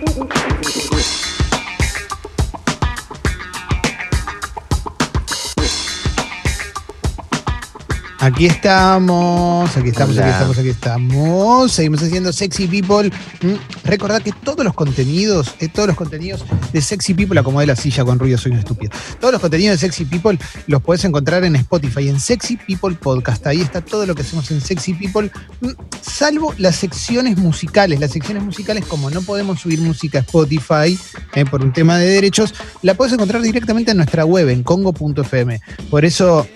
Thank you. Aquí estamos, aquí estamos, aquí estamos, aquí estamos. Seguimos haciendo Sexy People. Mm, Recordad que todos los contenidos, eh, todos los contenidos de Sexy People, acomodé la silla con ruido, soy un estúpido. Todos los contenidos de Sexy People los puedes encontrar en Spotify, en Sexy People Podcast. Ahí está todo lo que hacemos en Sexy People, mm, salvo las secciones musicales. Las secciones musicales, como no podemos subir música a Spotify eh, por un tema de derechos, la puedes encontrar directamente en nuestra web, en congo.fm. Por eso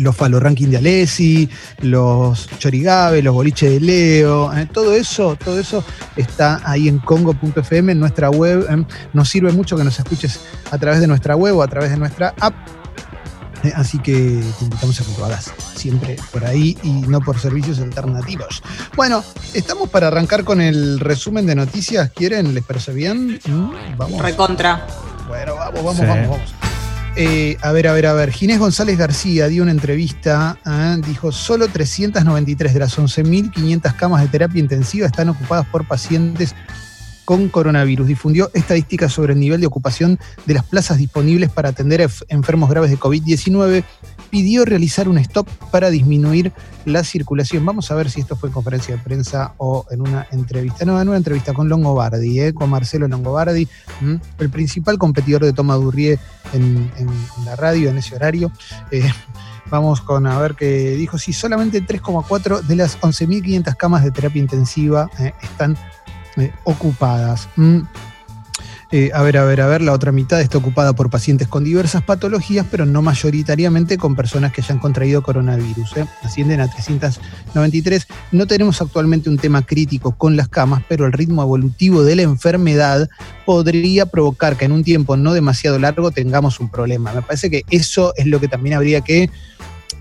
los Falo Ranking de Alessi, los Chorigabe, los Boliche de Leo, eh, todo eso, todo eso está ahí en congo.fm, en nuestra web. eh, nos sirve mucho que nos escuches a través de nuestra web o a través de nuestra app. Eh, así que te invitamos a que lo hagas siempre por ahí y no por servicios alternativos. Bueno, estamos para arrancar con el resumen de noticias. ¿Quieren? ¿Les parece bien? ¿Mm? Vamos. Recontra. Bueno, vamos, vamos, Sí. vamos, vamos. Eh, a ver, a ver, a ver. Ginés González García dio una entrevista, ah, dijo, solo 393 de las 11.500 camas de terapia intensiva están ocupadas por pacientes con coronavirus. Difundió estadísticas sobre el nivel de ocupación de las plazas disponibles para atender a enf- enfermos graves de COVID-19. Pidió realizar un stop para disminuir la circulación. Vamos a ver si esto fue en conferencia de prensa o en una entrevista. No, en una entrevista con Longobardi, eh, con Marcelo Longobardi, ¿m? el principal competidor de Toma Durrié en, la radio en ese horario. Eh, vamos con a ver qué dijo. Sí, solamente 3,4 de las 11.500 camas de terapia intensiva eh, están eh, ocupadas. Eh, a ver, a ver, a ver, la otra mitad está ocupada por pacientes con diversas patologías, pero no mayoritariamente con personas que hayan contraído coronavirus. eh. Ascienden a 393. No tenemos actualmente un tema crítico con las camas, pero el ritmo evolutivo de la enfermedad podría provocar que en un tiempo no demasiado largo tengamos un problema. Me parece que eso es lo que también habría que,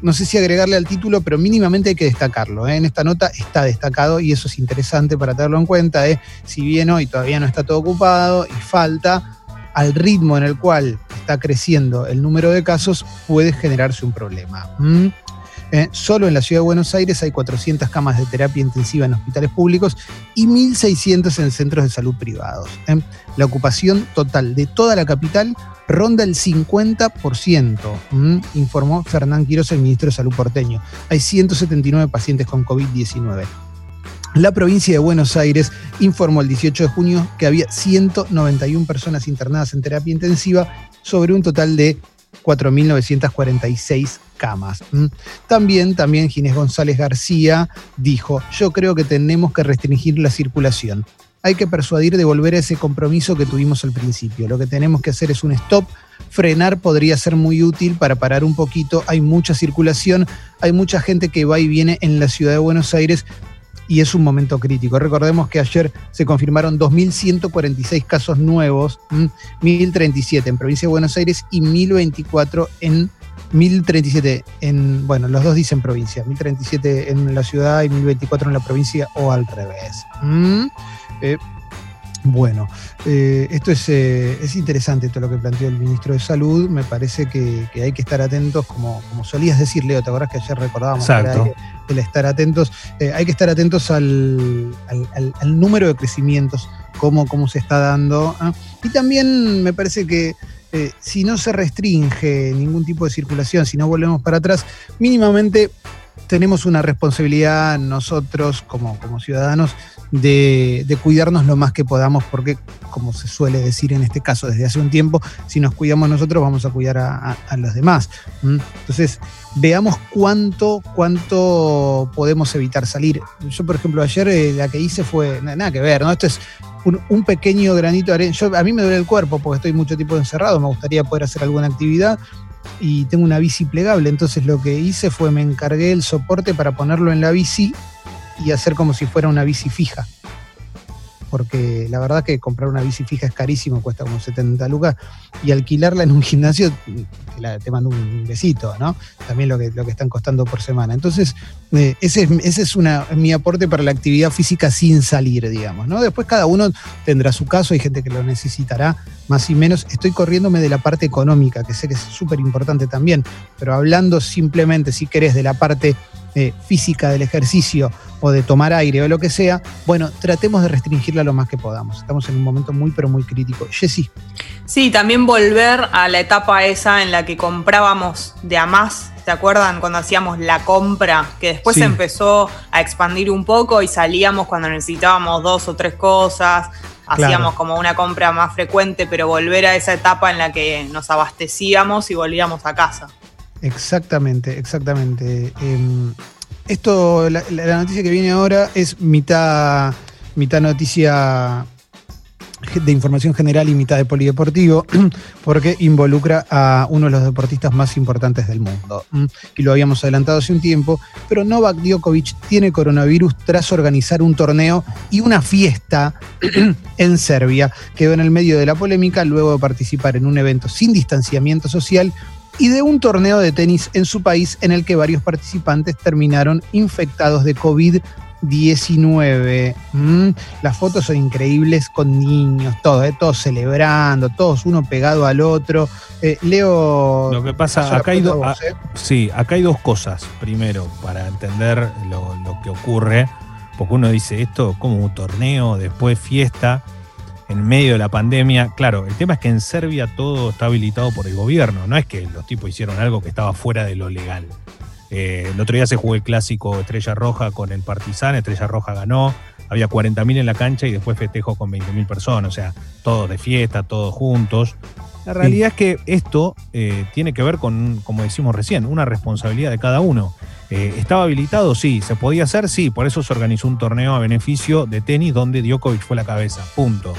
no sé si agregarle al título, pero mínimamente hay que destacarlo. ¿eh? En esta nota está destacado y eso es interesante para tenerlo en cuenta. ¿eh? Si bien hoy todavía no está todo ocupado y falta, al ritmo en el cual está creciendo el número de casos, puede generarse un problema. Eh, solo en la ciudad de Buenos Aires hay 400 camas de terapia intensiva en hospitales públicos y 1.600 en centros de salud privados. ¿eh? La ocupación total de toda la capital ronda el 50%, ¿m? informó Fernán Quiroz, el ministro de Salud porteño. Hay 179 pacientes con COVID-19. La provincia de Buenos Aires informó el 18 de junio que había 191 personas internadas en terapia intensiva sobre un total de 4.946 camas. ¿m? También, también Ginés González García dijo, yo creo que tenemos que restringir la circulación hay que persuadir de volver a ese compromiso que tuvimos al principio. Lo que tenemos que hacer es un stop. Frenar podría ser muy útil para parar un poquito. Hay mucha circulación, hay mucha gente que va y viene en la ciudad de Buenos Aires y es un momento crítico. Recordemos que ayer se confirmaron 2.146 casos nuevos, ¿m? 1.037 en provincia de Buenos Aires y 1.024 en 1037 en, bueno, los dos dicen provincia, 1037 en la ciudad y 1024 en la provincia o al revés. ¿Mm? Eh, bueno, eh, esto es, eh, es interesante todo lo que planteó el ministro de Salud. Me parece que, que hay que estar atentos, como, como solías decir, Leo, ¿te acordás que ayer recordábamos que el estar atentos? Eh, hay que estar atentos al, al- al- al número de crecimientos, cómo, cómo se está dando. ¿ah? Y también me parece que eh, si no se restringe ningún tipo de circulación, si no volvemos para atrás, mínimamente tenemos una responsabilidad nosotros como, como ciudadanos de, de cuidarnos lo más que podamos, porque como se suele decir en este caso desde hace un tiempo, si nos cuidamos nosotros vamos a cuidar a, los demás. Entonces, veamos cuánto, cuánto podemos evitar salir. Yo, por ejemplo, ayer eh, la que hice fue, na- nada que ver, ¿no? Esto es un, un pequeño granito de arena. Yo, a mí me duele el cuerpo porque estoy mucho tiempo encerrado, me gustaría poder hacer alguna actividad y tengo una bici plegable, entonces lo que hice fue me encargué el soporte para ponerlo en la bici y hacer como si fuera una bici fija. Porque la verdad que comprar una bici fija es carísimo, cuesta como 70 lucas, y alquilarla en un gimnasio te, mando un besito, ¿no? También lo que, lo que están costando por semana. Entonces, eh, ese, es, ese es una, mi aporte para la actividad física sin salir, digamos, ¿no? Después cada uno tendrá su caso, hay gente que lo necesitará más y menos. Estoy corriéndome de la parte económica, que sé que es súper importante también, pero hablando simplemente, si querés, de la parte eh, física del ejercicio o de tomar aire o lo que sea, bueno, tratemos de restringirla lo más que podamos. Estamos en un momento muy, pero muy crítico. Jessy. Sí, también volver a la etapa esa en la que comprábamos de a más. ¿Se acuerdan cuando hacíamos la compra? Que después se empezó a expandir un poco y salíamos cuando necesitábamos dos o tres cosas. Hacíamos como una compra más frecuente, pero volver a esa etapa en la que nos abastecíamos y volvíamos a casa. Exactamente, exactamente. Em, esto, la, noticia que viene ahora es mitad, mitad noticia de información general y mitad de polideportivo, porque involucra a uno de los deportistas más importantes del mundo. Y lo habíamos adelantado hace un tiempo, pero Novak Djokovic tiene coronavirus tras organizar un torneo y una fiesta en Serbia. Quedó en el medio de la polémica luego de participar en un evento sin distanciamiento social y de un torneo de tenis en su país en el que varios participantes terminaron infectados de COVID-19. Mm, las fotos son increíbles con niños, todos, eh, todos celebrando, todos uno pegado al otro. Eh, Leo. Lo que pasa, acá hay, eh. sí, acá hay dos cosas. Primero, para entender lo, lo que ocurre, porque uno dice esto como un torneo, después fiesta en medio de la pandemia. Claro, el tema es que en Serbia todo está habilitado por el gobierno, no es que los tipos hicieron algo que estaba fuera de lo legal. Eh, el otro día se jugó el clásico Estrella Roja con el Partizan, Estrella Roja ganó, había 40.000 en la cancha y después festejo con 20.000 personas, o sea, todos de fiesta, todos juntos. La realidad es que esto eh, tiene que ver con, como decimos recién, una responsabilidad de cada uno. Eh, ¿Estaba habilitado? Sí. ¿Se podía hacer? Sí. Por eso se organizó un torneo a beneficio de tenis donde Djokovic fue la cabeza. Punto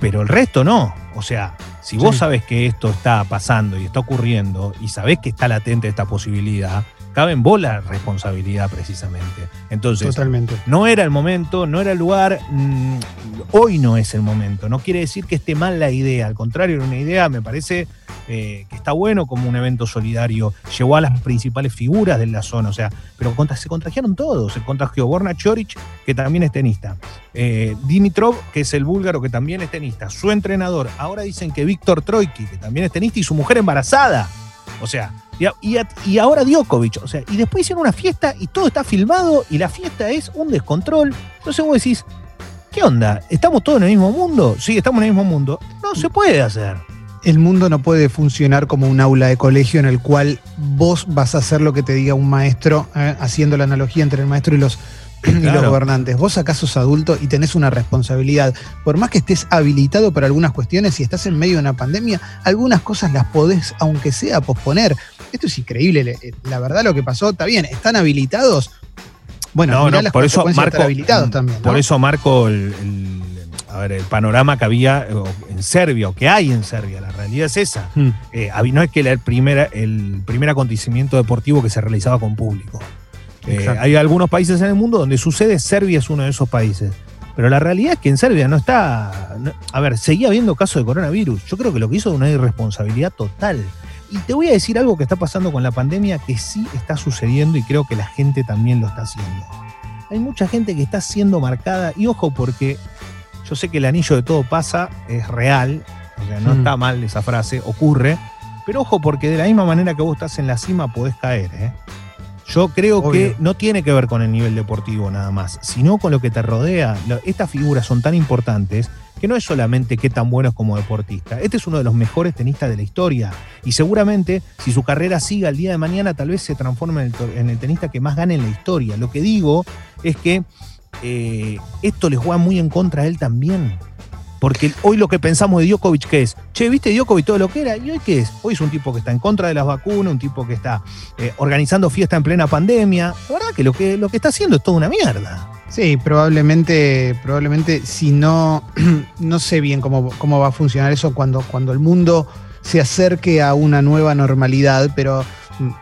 pero el resto no. O sea, si vos sabes que esto está pasando y está ocurriendo y sabés que está latente esta posibilidad, cabe en vos la responsabilidad precisamente. Entonces, Totalmente. no era el momento, no era el lugar, mm, hoy no es el momento. No quiere decir que esté mal la idea, al contrario, era una idea, me parece eh, que está bueno como un evento solidario. Llevó a las principales figuras de la zona, o sea, pero se contagiaron todos. Se contagió Borna Choric, que también es tenista. Eh, Dimitrov, que es el búlgaro, que también es tenista. Su entrenador. Ahora dicen que Víctor Troiki, que también es tenista, y su mujer embarazada. O sea, y, ahora Djokovic. O sea, y después hicieron una fiesta y todo está filmado y la fiesta es un descontrol. Entonces vos decís, ¿qué onda? ¿Estamos todos en el mismo mundo? Sí, estamos en el mismo mundo. No se puede hacer el mundo no puede funcionar como un aula de colegio en el cual vos vas a hacer lo que te diga un maestro, eh, haciendo la analogía entre el maestro y los, los gobernantes. Vos acaso sos adulto y tenés una responsabilidad. Por más que estés habilitado para algunas cuestiones y estás en medio de una pandemia, algunas cosas las podés, aunque sea, posponer. Esto es increíble. Eh, la verdad lo que pasó, está bien, están habilitados. Bueno, no, por eso marco, habilitados también. Por eso marco el a ver, el panorama que había eh, en Serbia, o que hay en Serbia, la realidad es esa. Hmm. Eh, no es que era el primer, el primer acontecimiento deportivo que se realizaba con público. Eh, hay algunos países en el mundo donde sucede, Serbia es uno de esos países. Pero la realidad es que en Serbia no está. a ver, seguía habiendo casos de coronavirus. Yo creo que lo que hizo es una irresponsabilidad total. Y te voy a decir algo que está pasando con la pandemia que sí está sucediendo y creo que la gente también lo está haciendo. Hay mucha gente que está siendo marcada, y ojo, porque yo sé que el anillo de todo pasa, es real, o sea, no mm. está mal esa frase, ocurre, pero ojo porque de la misma manera que vos estás en la cima podés caer. ¿eh? Yo creo que no tiene que ver con el nivel deportivo nada más, sino con lo que te rodea. Estas figuras son tan importantes que no es solamente qué tan bueno es como deportista. Este es uno de los mejores tenistas de la historia. Y seguramente, si su carrera siga el día de mañana, tal vez se transforme en el, en el tenista que más gane en la historia. Lo que digo es que eh, esto le juega muy en contra a él también. Porque hoy lo que pensamos de Djokovic, ¿qué es? Che, ¿viste Djokovic todo lo que era? ¿Y hoy qué es? Hoy es un tipo que está en contra de las vacunas, un tipo que está eh, organizando fiesta en plena pandemia. La verdad que lo, que lo que está haciendo es toda una mierda. Sí, probablemente, probablemente si no, no sé bien cómo, cómo va a funcionar eso cuando, cuando el mundo se acerque a una nueva normalidad, pero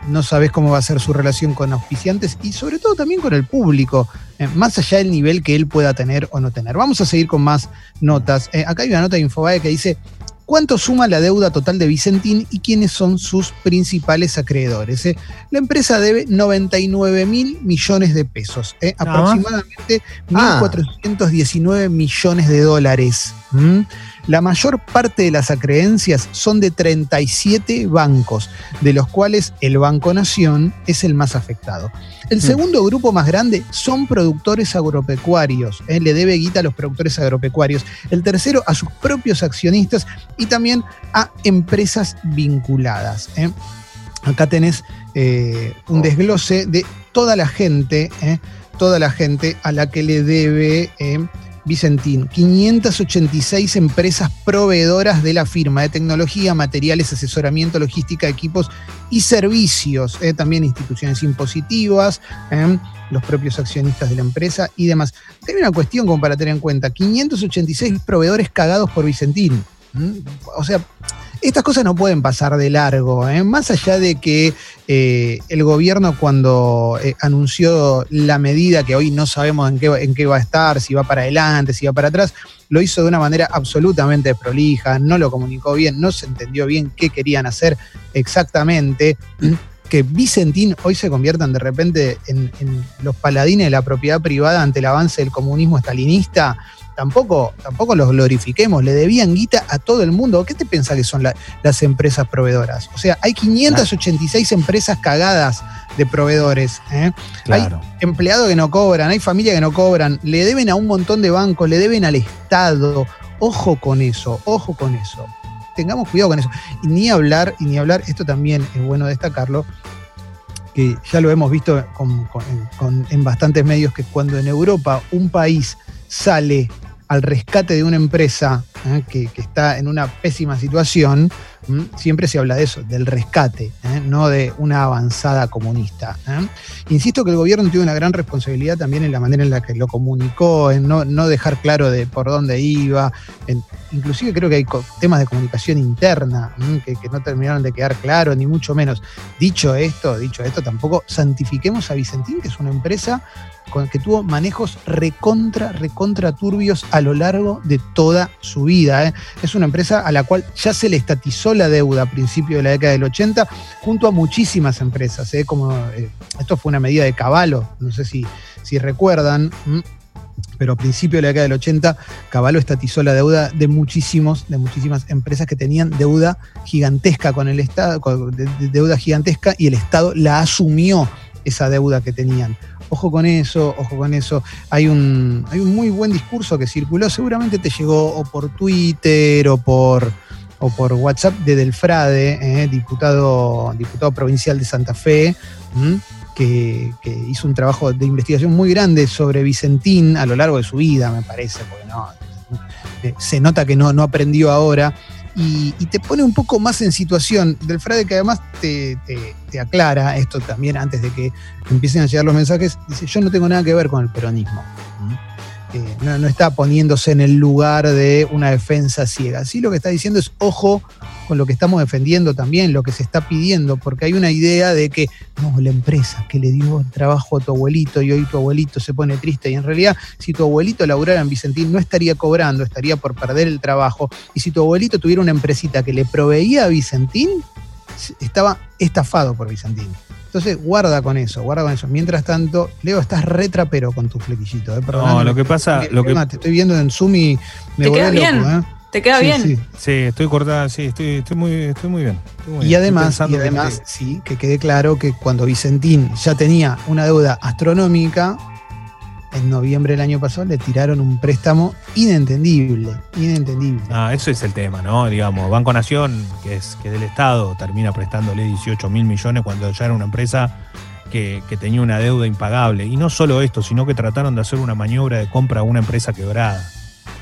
no sabes cómo va a ser su relación con auspiciantes y sobre todo también con el público, eh, más allá del nivel que él pueda tener o no tener. Vamos a seguir con más notas. Eh, acá hay una nota de Infobae que dice, ¿cuánto suma la deuda total de Vicentín y quiénes son sus principales acreedores? Eh, la empresa debe 99 mil millones de pesos, aproximadamente 1.419 millones de dólares. La mayor parte de las acreencias son de 37 bancos, de los cuales el Banco Nación es el más afectado. El mm. segundo grupo más grande son productores agropecuarios, ¿eh? le debe guita a los productores agropecuarios. El tercero a sus propios accionistas y también a empresas vinculadas. ¿eh? Acá tenés eh, un desglose de toda la gente, toda la gente a la que le debe Vicentín, 586 empresas proveedoras de la firma de tecnología, materiales, asesoramiento, logística, equipos y servicios, eh, también instituciones impositivas, eh, los propios accionistas de la empresa y demás. Hay una cuestión como para tener en cuenta, 586 proveedores cagados por Vicentín. O sea, estas cosas no pueden pasar de largo, ¿eh? más allá de que eh, el gobierno cuando eh, anunció la medida, que hoy no sabemos en qué, en qué va a estar, si va para adelante, si va para atrás, lo hizo de una manera absolutamente prolija, no lo comunicó bien, no se entendió bien qué querían hacer exactamente. Que Vicentín hoy se conviertan de repente en, en los paladines de la propiedad privada ante el avance del comunismo estalinista, tampoco, tampoco los glorifiquemos, le debían guita a todo el mundo. ¿Qué te piensa que son las empresas proveedoras? O sea, hay 586 empresas cagadas de proveedores. ¿eh? Hay empleados que no cobran, hay familias que no cobran, le deben a un montón de bancos, le deben al Estado. Ojo con eso, ojo con eso. Tengamos cuidado con eso. Y ni hablar, y ni hablar, esto también es bueno destacarlo, que ya lo hemos visto en bastantes medios, que cuando en Europa un país sale al rescate de una empresa ¿eh? que, está en una pésima situación, siempre se habla de eso, del rescate, ¿eh? no de una avanzada comunista. ¿eh? Insisto que el gobierno tiene una gran responsabilidad también en la manera en la que lo comunicó, en no, dejar claro de por dónde iba. inclusive creo que hay temas de comunicación interna que, que, no terminaron de quedar claros, ni mucho menos. Dicho esto, dicho esto, tampoco santifiquemos a Vicentín, que es una empresa que tuvo manejos recontra, recontra turbios a lo largo de toda su vida. ¿eh? Es una empresa a la cual ya se le estatizó la deuda a principios de la década del 80, junto a muchísimas empresas. ¿eh? Como, eh, esto fue una medida de caballo, no sé si, si recuerdan. Pero a principios de la década del 80, Caballo estatizó la deuda de muchísimos, de muchísimas empresas que tenían deuda gigantesca con el Estado, deuda gigantesca, y el Estado la asumió esa deuda que tenían. Ojo con eso, ojo con eso. Hay un, hay un muy buen discurso que circuló, seguramente te llegó o por Twitter o por, o por WhatsApp de Delfrade, eh, diputado, diputado provincial de Santa Fe, que, hizo un trabajo de investigación muy grande sobre Vicentín a lo largo de su vida, me parece, porque no, eh, se nota que no, no aprendió ahora y, te pone un poco más en situación. Del Frade que además te, aclara esto también antes de que empiecen a llegar los mensajes, dice, yo no tengo nada que ver con el peronismo. Eh, no, está poniéndose en el lugar de una defensa ciega. Sí lo que está diciendo es, ojo con lo que estamos defendiendo también, lo que se está pidiendo, porque hay una idea de que, no, la empresa que le dio trabajo a tu abuelito y hoy tu abuelito se pone triste, y en realidad si tu abuelito laburara en Vicentín no estaría cobrando, estaría por perder el trabajo, y si tu abuelito tuviera una empresita que le proveía a Vicentín, estaba estafado por Vicentín. Entonces, guarda con eso, guarda con eso. Mientras tanto, Leo, estás retrapero con tu flequillito. ¿eh? no, lo que pasa. Lo que... Te estoy viendo en Zoom y me Te queda bien. ¿eh? ¿Te queda bien? Sí. estoy cortada, sí, estoy, estoy, muy, estoy muy bien. y además, y además sí, que quede claro que cuando Vicentín ya tenía una deuda astronómica, en noviembre del año pasado le tiraron un préstamo inentendible, inentendible. Ah, eso es el tema, ¿no? Digamos, Banco Nación, que es que del Estado, termina prestándole 18 mil millones cuando ya era una empresa que, tenía una deuda impagable. Y no solo esto, sino que trataron de hacer una maniobra de compra a una empresa quebrada.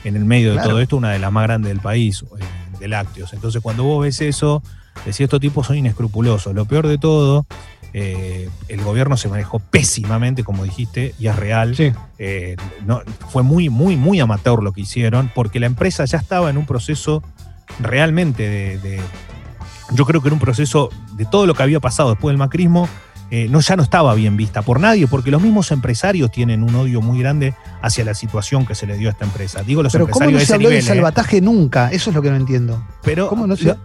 En el medio de todo esto, una de las más grandes del país, eh, de lácteos. Entonces, cuando vos ves eso, decís, estos tipos son inescrupulosos. Lo peor de todo eh, el gobierno se manejó pésimamente, como dijiste, y es real. Eh, no, fue muy, muy, muy amateur lo que hicieron, porque la empresa ya estaba en un proceso realmente de, yo creo que en un proceso de todo lo que había pasado después del macrismo, eh, no, ya no estaba bien vista por nadie, porque los mismos empresarios tienen un odio muy grande hacia la situación que se le dio a esta empresa. Digo los pero empresarios ¿cómo no se habló de salvataje nunca? Eso es lo que no entiendo. Pero ¿Cómo no se...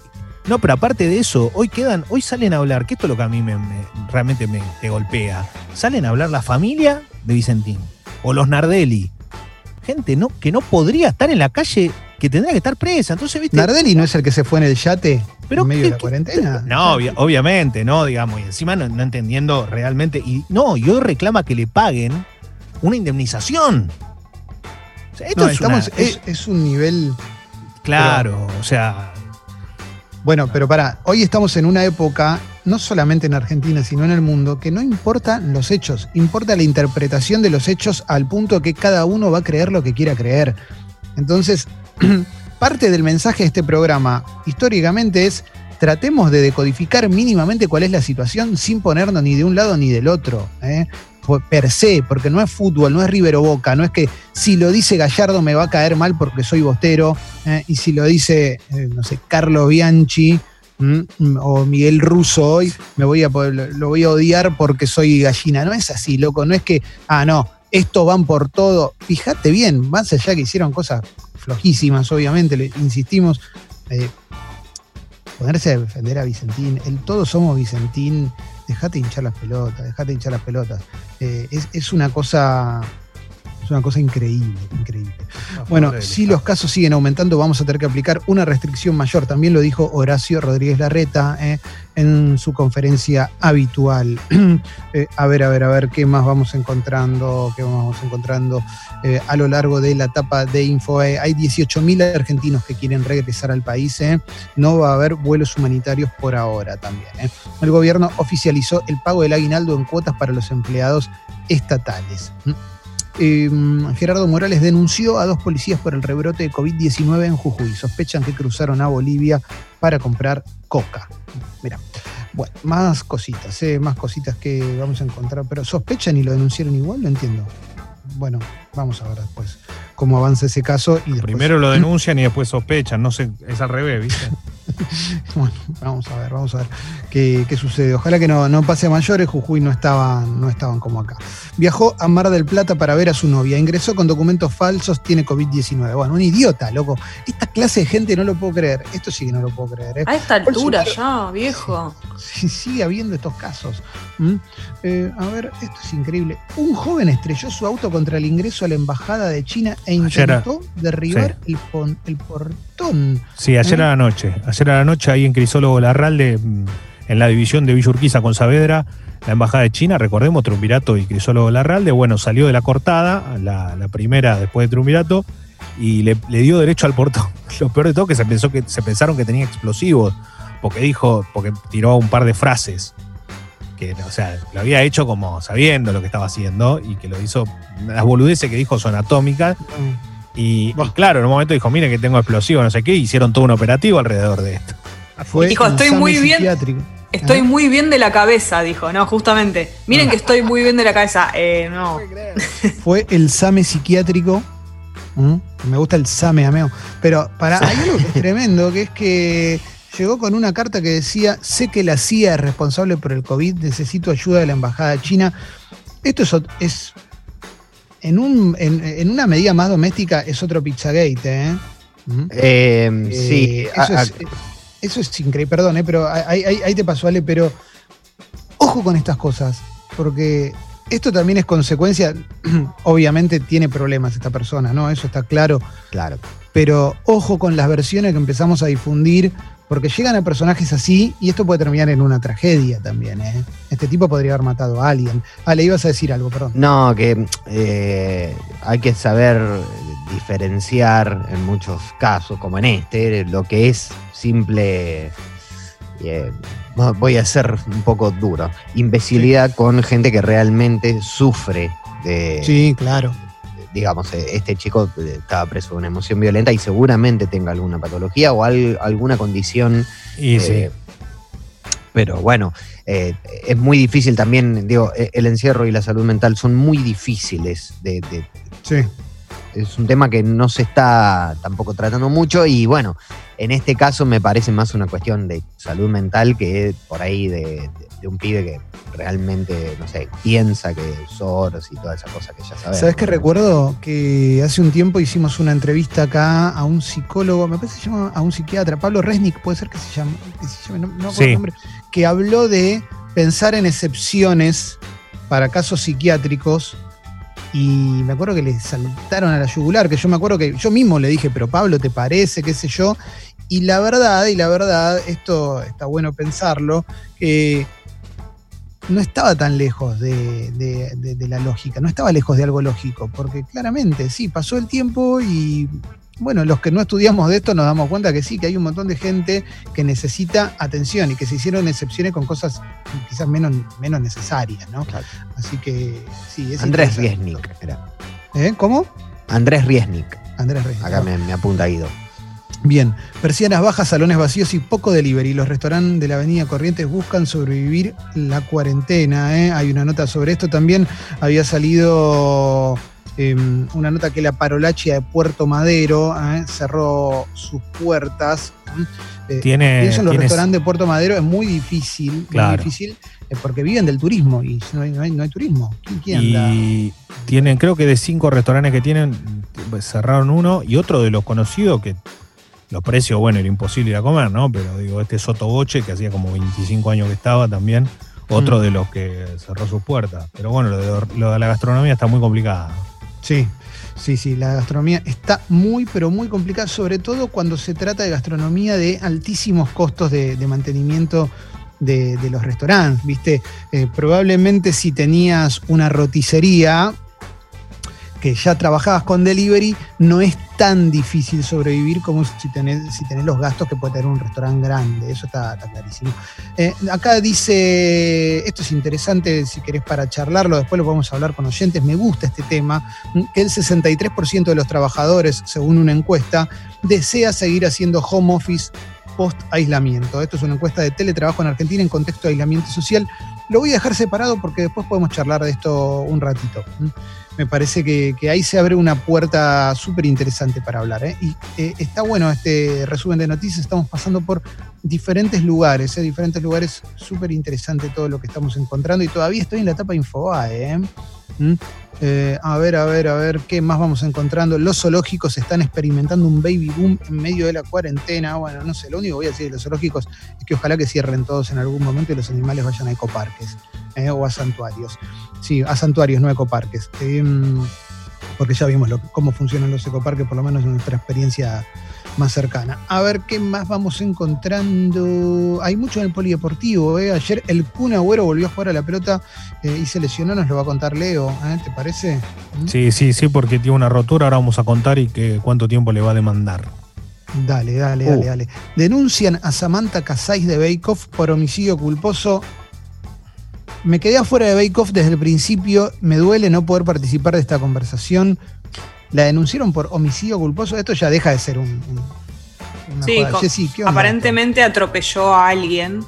No, pero aparte de eso, hoy quedan, hoy salen a hablar, que esto es lo que a mí me, realmente me, golpea. Salen a hablar la familia de Vicentín o los Nardelli. Gente no, que no podría estar en la calle que tendría que estar presa. Entonces, ¿viste? Nardelli no es el que se fue en el yate en medio de la cuarentena. No, obviamente, no, digamos, y encima no, entendiendo realmente. Y no, yo reclama que le paguen una indemnización. esto es, es, un nivel. Claro, o sea. Bueno, pero para, hoy estamos en una época, no solamente en Argentina, sino en el mundo, que no importan los hechos, importa la interpretación de los hechos al punto que cada uno va a creer lo que quiera creer. Entonces, parte del mensaje de este programa históricamente es tratemos de decodificar mínimamente cuál es la situación sin ponernos ni de un lado ni del otro. ¿eh? Per se, porque no es fútbol, no es Rivero Boca, no es que si lo dice Gallardo me va a caer mal porque soy bostero, ¿eh? y si lo dice, eh, no sé, Carlos Bianchi o Miguel Russo hoy, me voy a, lo voy a odiar porque soy gallina. No es así, loco, no es que, ah, no, estos van por todo. Fíjate bien, más allá que hicieron cosas flojísimas, obviamente, le insistimos. Eh, ponerse a defender a Vicentín, el todos somos Vicentín, dejate hinchar las pelotas, dejate hinchar las pelotas. Eh, es, una cosa es una cosa increíble, increíble. Bueno, si los casos siguen aumentando, vamos a tener que aplicar una restricción mayor. También lo dijo Horacio Rodríguez Larreta eh, en su conferencia habitual. Eh, a ver, a ver, a ver qué más vamos encontrando, qué vamos encontrando eh, a lo largo de la etapa de Infoe. Hay 18.000 argentinos que quieren regresar al país. No va a haber vuelos humanitarios por ahora también. El gobierno oficializó el pago del aguinaldo en cuotas para los empleados estatales. Em, Gerardo Morales denunció a dos policías por el rebrote de COVID-19 en Jujuy. Sospechan que cruzaron a Bolivia para comprar coca. Mira, bueno, más cositas, eh, más cositas que vamos a encontrar, pero sospechan y lo denunciaron igual, lo entiendo. Bueno, vamos a ver después cómo avanza ese caso. Y Primero lo denuncian y después sospechan, no sé, es al revés, ¿viste? bueno, vamos a ver, vamos a ver qué, sucede. Ojalá que no, no, pase a mayores, Jujuy no estaban, no estaban como acá. Viajó a Mar del Plata para ver a su novia, ingresó con documentos falsos, tiene COVID-19. Bueno, un idiota, loco. Esta clase de gente no lo puedo creer. Esto sí que no lo puedo creer. ¿eh? A esta altura ya, viejo. Sí, sigue habiendo estos casos. Eh, a ver, esto es increíble. Un joven estrelló su auto contra el ingreso a la embajada de China e intentó derribar el, el, portón. Sí, ayer ¿Eh? a la noche. Ayer a la noche ahí en Crisólogo Larralde, mm, en la división de Villurquiza con Saavedra, la embajada de China, recordemos, Triunvirato y Crisólogo Larralde, bueno, salió de la cortada, la, primera después de Triunvirato, y le, dio derecho al portón. Lo peor de todo que se pensó que se pensaron que tenía explosivos, porque dijo, porque tiró un par de frases que, o sea, lo había hecho como sabiendo lo que estaba haciendo y que lo hizo, las boludeces que dijo son atómicas. Y, claro, en un momento dijo, miren que tengo explosivo, no sé qué, hicieron todo un operativo alrededor de esto. dijo, estoy muy bien. Estoy muy bien de la cabeza, dijo, no, justamente. Miren que estoy muy bien de la cabeza. Eh, no. Fue el SAME psiquiátrico. Me gusta el SAME, ameo. Pero para, hay algo que es tremendo, que es que llegó con una carta que decía, sé que la CIA es responsable por el COVID, necesito ayuda de la Embajada China. Esto es, en, un, en, una medida más doméstica, es otro Pizzagate, ¿eh? eh sí. Eso, es, increíble, perdón, ¿eh? pero ahí, te pasó, Ale, pero ojo con estas cosas, porque esto también es consecuencia, obviamente tiene problemas esta persona, ¿no? Eso está claro. Claro. Pero ojo con las versiones que empezamos a difundir porque llegan a personajes así y esto puede terminar en una tragedia también. ¿eh? Este tipo podría haber matado a alguien. Ah, le ibas a decir algo, perdón. No, que eh, hay que saber diferenciar en muchos casos, como en este, lo que es simple. Eh, voy a ser un poco duro. Imbecilidad con gente que realmente sufre de. Sí, claro digamos, eh, este chico eh, estaba preso de una emoción violenta y seguramente tenga alguna patología o alguna condición. Y sí. Eh, pero bueno, es muy difícil también, digo, el encierro y la salud mental son muy difíciles de, sí. Es un tema que no se está tampoco tratando mucho y bueno, en este caso me parece más una cuestión de salud mental que por ahí de un pibe que realmente, no sé, piensa que Soros y toda esa cosa que ya sabes. ¿Sabes qué recuerdo? Que hace un tiempo hicimos una entrevista acá a un psicólogo, me parece que se llama a un psiquiatra, Pablo Resnick, puede ser que se llame, no, no el nombre, que habló de pensar en excepciones para casos psiquiátricos y me acuerdo que le saltaron a la yugular, que yo me acuerdo que yo mismo le dije, pero Pablo, ¿te parece? ¿Qué sé yo? Y la verdad, y la verdad, esto está bueno pensarlo, que no estaba tan lejos de, la lógica, no estaba lejos de algo lógico, porque claramente, sí, pasó el tiempo y bueno, los que no estudiamos de esto nos damos cuenta que sí, que hay un montón de gente que necesita atención y que se hicieron excepciones con cosas quizás menos, menos necesarias, ¿no? Así que sí, es Andrés Riesnik era. ¿Eh? ¿Cómo? Andrés Riesnik. Andrés Riesnik. Acá me, me apunta Guido. Bien, persianas bajas, salones vacíos y poco delivery. Los restaurantes de la Avenida Corrientes buscan sobrevivir la cuarentena. ¿eh? Hay una nota sobre esto también. Había salido em, una nota que la Parolachia de Puerto Madero ¿eh? cerró sus puertas. Eh, tiene, eso en los restaurantes de Puerto Madero es muy difícil, muy difícil porque viven del turismo y no hay, no hay, turismo. ¿Quién, y tienen, creo que de cinco restaurantes que tienen, cerraron uno y otro de los conocidos que los precios, bueno, era imposible ir a comer, ¿no? Pero digo, este Sotoboche, que hacía como 25 años que estaba también, otro mm. de los que cerró sus puertas. Pero bueno, lo de, la gastronomía está muy complicada. Sí, sí, sí, la gastronomía está muy, pero muy complicada, sobre todo cuando se trata de gastronomía de altísimos costos de, mantenimiento de, los restaurantes, ¿viste? Eh, probablemente si tenías una roticería, que ya trabajabas con delivery, no es tan difícil sobrevivir como si tenés, si tenés los gastos que puede tener un restaurante grande. Eso está, clarísimo. Eh, acá dice, esto es interesante si querés para charlarlo, después lo podemos hablar con oyentes, me gusta este tema, que el 63% de los trabajadores, según una encuesta, desea seguir haciendo home office post aislamiento. Esto es una encuesta de teletrabajo en Argentina en contexto de aislamiento social. Lo voy a dejar separado porque después podemos charlar de esto un ratito me parece que, ahí se abre una puerta súper interesante para hablar. ¿eh? Y eh, está bueno este resumen de noticias, estamos pasando por diferentes lugares, ¿eh? diferentes lugares súper interesante todo lo que estamos encontrando y todavía estoy en la etapa Infobae. ¿Mm? A ver, a ver, a ver, ¿qué más vamos encontrando? Los zoológicos están experimentando un baby boom en medio de la cuarentena. Bueno, no sé, lo único que voy a decir de los zoológicos es que ojalá que cierren todos en algún momento y los animales vayan a ecoparques o a santuarios. Sí, a santuarios, no a ecoparques. Em, porque ya vimos cómo funcionan los ecoparques, por lo menos en nuestra experiencia más cercana. A ver qué más vamos encontrando. Hay mucho en el polideportivo. ¿eh? Ayer el Kun Agüero volvió a jugar a la pelota eh, y se lesionó, nos lo va a contar Leo. ¿eh? ¿Te parece? ¿Mm? Sí, sí, sí, porque tiene una rotura. Ahora vamos a contar y que, cuánto tiempo le va a demandar. Dale, dale, dale, uh. dale. Denuncian a Samantha Casais de Beikoff por homicidio culposo me quedé afuera de Off desde el principio. Me duele no poder participar de esta conversación. La denunciaron por homicidio culposo. Esto ya deja de ser un. sí, aparentemente atropelló a alguien.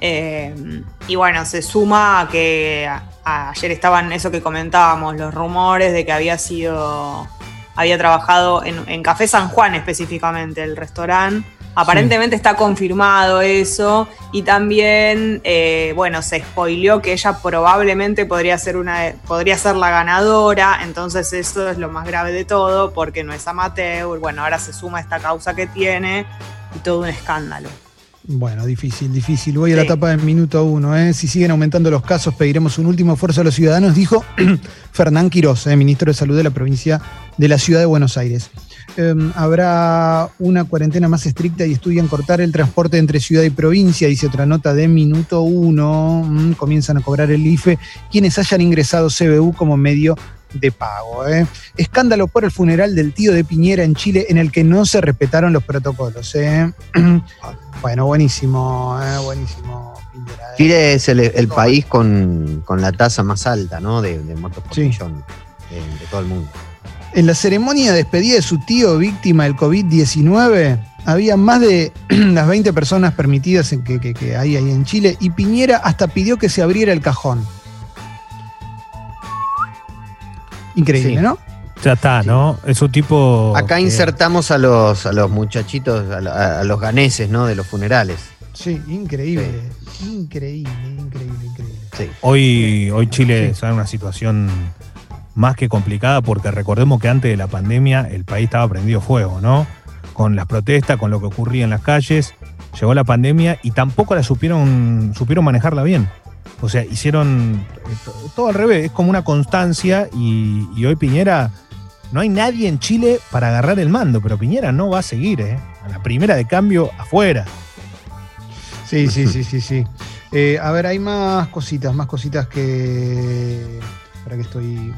Eh, y bueno, se suma a que ayer estaban eso que comentábamos, los rumores de que había sido. Había trabajado en, en Café San Juan específicamente, el restaurante Aparentemente está confirmado eso. Y también, eh, bueno, se spoileó que ella probablemente podría ser, una, podría ser la ganadora. Entonces eso es lo más grave de todo, porque no es amateur. Bueno, ahora se suma esta causa que tiene y todo un escándalo. Bueno, difícil, difícil. Voy a la etapa del minuto uno. ¿eh? Si siguen aumentando los casos, pediremos un último esfuerzo a los ciudadanos, dijo Fernán Quirós, ¿eh? ministro de Salud de la provincia de la Ciudad de Buenos Aires. Em, habrá una cuarentena más estricta y estudian cortar el transporte entre ciudad y provincia, dice otra nota de minuto uno. Mm, comienzan a cobrar el IFE quienes hayan ingresado CBU como medio de pago. ¿eh? Escándalo por el funeral del tío de Piñera en Chile en el que no se respetaron los protocolos. ¿eh? bueno, buenísimo, ¿eh? buenísimo. Chile es el, país con, la tasa más alta ¿no? de, muertos por millón de, todo el mundo. En la ceremonia de despedida de su tío víctima del COVID-19, había más de las 20 personas permitidas en que, que hay ahí en Chile y Piñera hasta pidió que se abriera el cajón. Increíble, ¿no? Ya está, ¿no? Es un tipo. Acá insertamos a los, a los muchachitos, a, los ganeses, ¿no? De los funerales. Sí, increíble. Increíble, increíble, increíble. Hoy, hoy Chile está en una situación más que complicada porque recordemos que antes de la pandemia el país estaba prendido fuego, ¿no? Con las protestas, con lo que ocurría en las calles. Llegó la pandemia y tampoco la supieron, supieron manejarla bien. O sea, hicieron todo al revés, es como una constancia y, hoy Piñera, no hay nadie en Chile para agarrar el mando, pero Piñera no va a seguir, ¿eh? A la primera de cambio afuera. Sí, sí, sí, sí, sí. Eh, a ver, hay más cositas, más cositas que que estoy.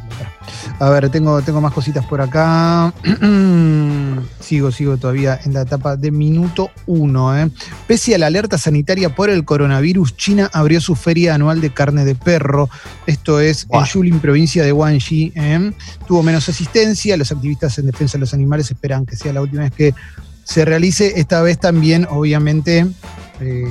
A ver, tengo, tengo más cositas por acá. sigo, sigo todavía en la etapa de minuto uno. ¿eh? Pese a la alerta sanitaria por el coronavirus, China abrió su feria anual de carne de perro. Esto es en Yulin, provincia de Guangxi. ¿eh? Tuvo menos asistencia. Los activistas en defensa de los animales esperan que sea la última vez que se realice. Esta vez también, obviamente. Eh,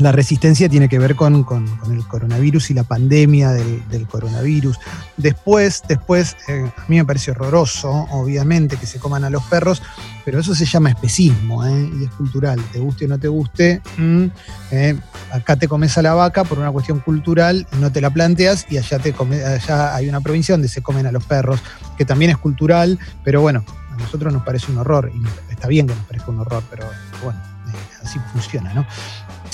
la resistencia tiene que ver con, el coronavirus y la pandemia del, coronavirus. Después, después eh, a mí me parece horroroso, obviamente, que se coman a los perros, pero eso se llama especismo ¿eh? y es cultural. Te guste o no te guste, mm, eh, acá te comes a la vaca por una cuestión cultural, no te la planteas y allá, te allá hay una provincia donde se comen a los perros, que también es cultural, pero bueno, a nosotros nos parece un horror y está bien que nos parezca un horror, pero bueno, así funciona, ¿no?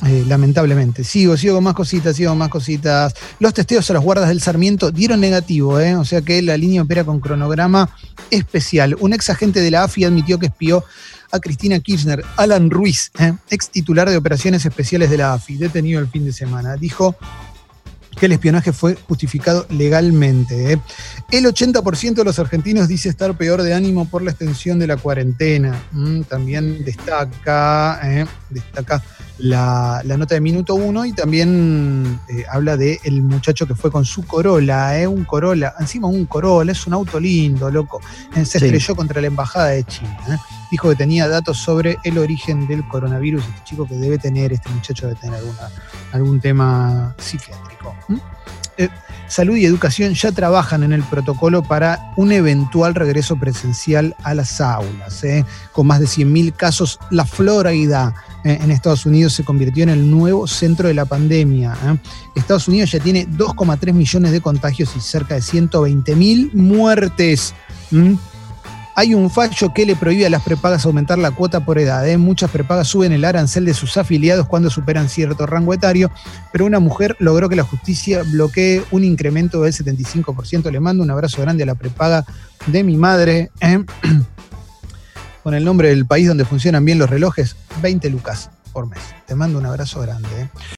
Eh, lamentablemente. Sigo, sigo con más cositas, sigo con más cositas. Los testeos a los guardas del Sarmiento dieron negativo, ¿eh? o sea que la línea opera con cronograma especial. Un ex agente de la AFI admitió que espió a Cristina Kirchner, Alan Ruiz, ¿eh? ex titular de operaciones especiales de la AFI, detenido el fin de semana. Dijo que el espionaje fue justificado legalmente. ¿eh? El 80% de los argentinos dice estar peor de ánimo por la extensión de la cuarentena. Mm, también destaca, ¿eh? destaca la, nota de minuto uno y también eh, habla de el muchacho que fue con su Corolla, un Corolla, encima un Corolla, es un auto lindo, loco. Se estrelló contra la embajada de China. Dijo que tenía datos sobre el origen del coronavirus. Este chico que debe tener, este muchacho debe tener alguna, algún tema psiquiátrico. Eh, salud y educación ya trabajan en el protocolo para un eventual regreso presencial a las aulas. ¿eh? Con más de 100.000 casos, la Florida eh, en Estados Unidos se convirtió en el nuevo centro de la pandemia. Estados Unidos ya tiene 2,3 millones de contagios y cerca de 120.000 muertes. Hay un fallo que le prohíbe a las prepagas aumentar la cuota por edad. ¿eh? Muchas prepagas suben el arancel de sus afiliados cuando superan cierto rango etario, pero una mujer logró que la justicia bloquee un incremento del 75%. Le mando un abrazo grande a la prepaga de mi madre. ¿eh? Con el nombre del país donde funcionan bien los relojes, 20 lucas por mes. Te mando un abrazo grande. ¿eh?